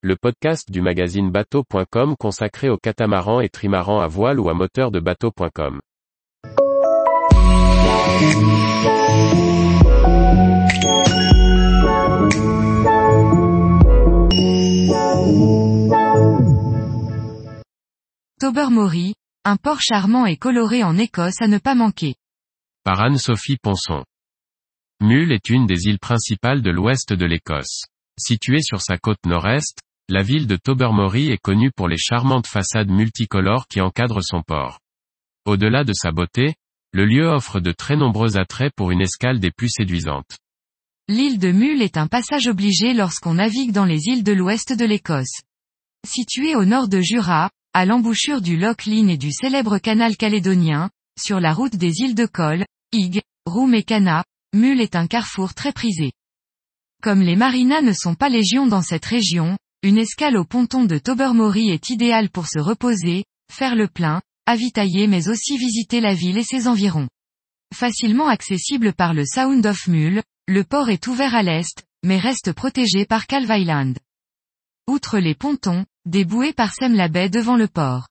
le podcast du magazine bateau.com consacré aux catamarans et trimarans à voile ou à moteur de bateau.com. Tobermory, un port charmant et coloré en Écosse à ne pas manquer. Par Anne-Sophie Ponson. Mull est une des îles principales de l'ouest de l'Écosse. Située sur sa côte nord-est, la ville de Tobermory est connue pour les charmantes façades multicolores qui encadrent son port. Au-delà de sa beauté, le lieu offre de très nombreux attraits pour une escale des plus séduisantes. L'île de Mull est un passage obligé lorsqu'on navigue dans les îles de l'ouest de l'Écosse. Située au nord de Jura, à l'embouchure du Loch Lynn et du célèbre canal calédonien, sur la route des îles de Col, Ig, Roum et Cana, Mull est un carrefour très prisé. Comme les marinas ne sont pas légion dans cette région, une escale au ponton de Tobermory est idéale pour se reposer, faire le plein, avitailler mais aussi visiter la ville et ses environs. Facilement accessible par le Sound of Mull, le port est ouvert à l'est, mais reste protégé par Calve Island. Outre les pontons, des bouées parsèment la baie devant le port.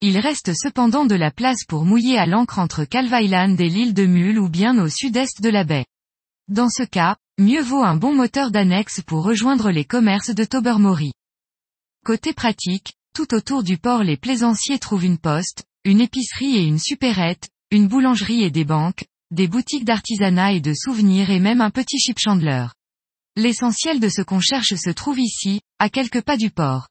Il reste cependant de la place pour mouiller à l'ancre entre Calve Island et l'île de Mull ou bien au sud-est de la baie. Dans ce cas, mieux vaut un bon moteur d'annexe pour rejoindre les commerces de Tobermory. Côté pratique, tout autour du port les plaisanciers trouvent une poste, une épicerie et une supérette, une boulangerie et des banques, des boutiques d'artisanat et de souvenirs et même un petit chip chandler. L'essentiel de ce qu'on cherche se trouve ici, à quelques pas du port.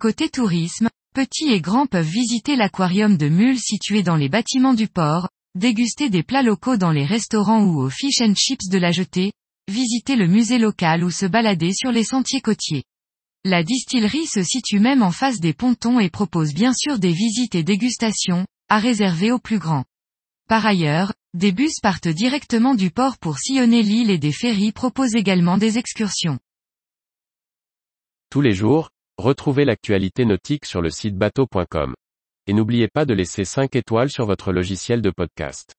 Côté tourisme, petits et grands peuvent visiter l'aquarium de Mull situé dans les bâtiments du port, déguster des plats locaux dans les restaurants ou aux fish and chips de la jetée, visiter le musée local ou se balader sur les sentiers côtiers. La distillerie se situe même en face des pontons et propose bien sûr des visites et dégustations, à réserver aux plus grands. Par ailleurs, des bus partent directement du port pour sillonner l'île et des ferries proposent également des excursions. Tous les jours, retrouvez l'actualité nautique sur le site bateau.com. Et n'oubliez pas de laisser 5 étoiles sur votre logiciel de podcast.